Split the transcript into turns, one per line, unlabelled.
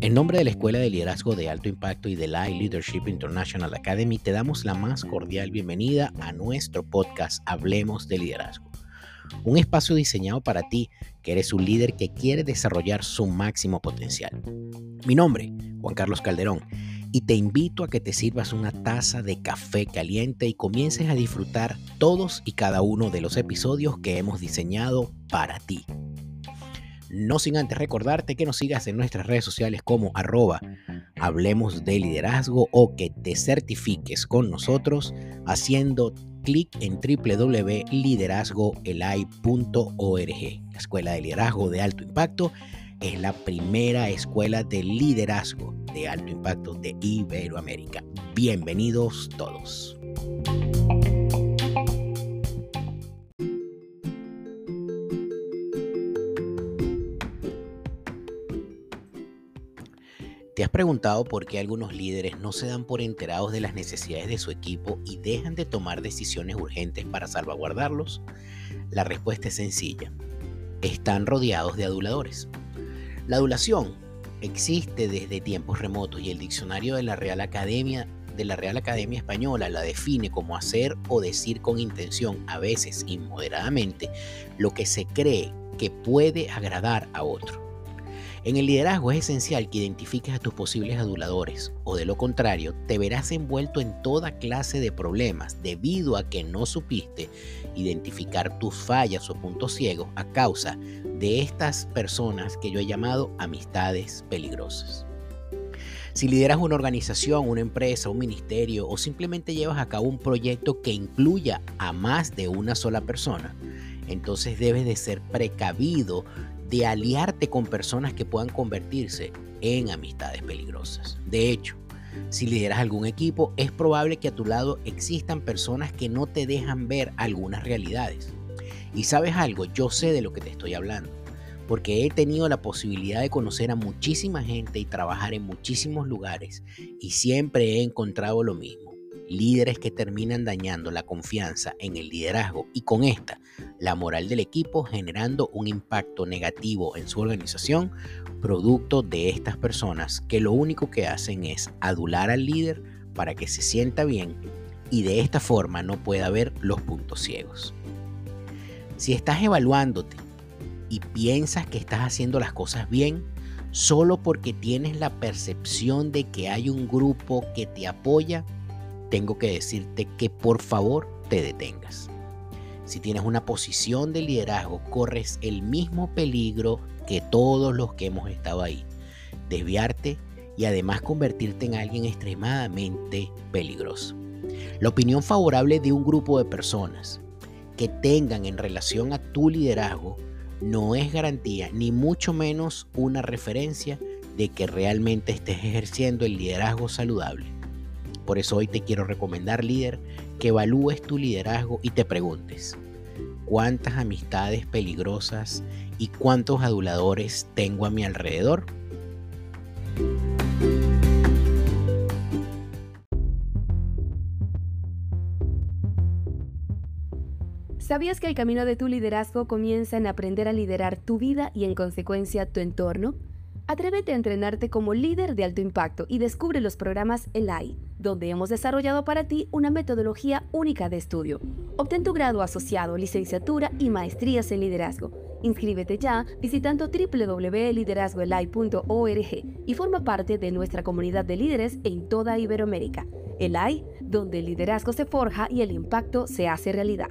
En nombre de la Escuela de Liderazgo de Alto Impacto y de la Leadership International Academy, te damos la más cordial bienvenida a nuestro podcast Hablemos de Liderazgo. Un espacio diseñado para ti, que eres un líder que quiere desarrollar su máximo potencial. Mi nombre, Juan Carlos Calderón, y te invito a que te sirvas una taza de café caliente y comiences a disfrutar todos y cada uno de los episodios que hemos diseñado para ti. No sin antes recordarte que nos sigas en nuestras redes sociales como arroba hablemos de liderazgo o que te certifiques con nosotros haciendo clic en www.liderazgoelai.org. La Escuela de Liderazgo de Alto Impacto es la primera escuela de liderazgo de alto impacto de Iberoamérica. Bienvenidos todos. ¿Te has preguntado por qué algunos líderes no se dan por enterados de las necesidades de su equipo y dejan de tomar decisiones urgentes para salvaguardarlos? La respuesta es sencilla. Están rodeados de aduladores. La adulación existe desde tiempos remotos y el diccionario de la Real Academia de la Real Academia Española la define como hacer o decir con intención, a veces inmoderadamente, lo que se cree que puede agradar a otro. En el liderazgo es esencial que identifiques a tus posibles aduladores o de lo contrario te verás envuelto en toda clase de problemas debido a que no supiste identificar tus fallas o puntos ciegos a causa de estas personas que yo he llamado amistades peligrosas. Si lideras una organización, una empresa, un ministerio o simplemente llevas a cabo un proyecto que incluya a más de una sola persona, entonces debes de ser precavido de aliarte con personas que puedan convertirse en amistades peligrosas. De hecho, si lideras algún equipo, es probable que a tu lado existan personas que no te dejan ver algunas realidades. Y sabes algo, yo sé de lo que te estoy hablando, porque he tenido la posibilidad de conocer a muchísima gente y trabajar en muchísimos lugares y siempre he encontrado lo mismo líderes que terminan dañando la confianza en el liderazgo y con esta la moral del equipo generando un impacto negativo en su organización producto de estas personas que lo único que hacen es adular al líder para que se sienta bien y de esta forma no pueda ver los puntos ciegos. Si estás evaluándote y piensas que estás haciendo las cosas bien, solo porque tienes la percepción de que hay un grupo que te apoya, tengo que decirte que por favor te detengas. Si tienes una posición de liderazgo, corres el mismo peligro que todos los que hemos estado ahí. Desviarte y además convertirte en alguien extremadamente peligroso. La opinión favorable de un grupo de personas que tengan en relación a tu liderazgo no es garantía ni mucho menos una referencia de que realmente estés ejerciendo el liderazgo saludable. Por eso hoy te quiero recomendar, líder, que evalúes tu liderazgo y te preguntes, ¿cuántas amistades peligrosas y cuántos aduladores tengo a mi alrededor?
¿Sabías que el camino de tu liderazgo comienza en aprender a liderar tu vida y en consecuencia tu entorno? Atrévete a entrenarte como líder de alto impacto y descubre los programas ELAI, donde hemos desarrollado para ti una metodología única de estudio. Obtén tu grado asociado, licenciatura y maestrías en liderazgo. Inscríbete ya visitando www.liderazgoelai.org y forma parte de nuestra comunidad de líderes en toda Iberoamérica. ELAI, donde el liderazgo se forja y el impacto se hace realidad.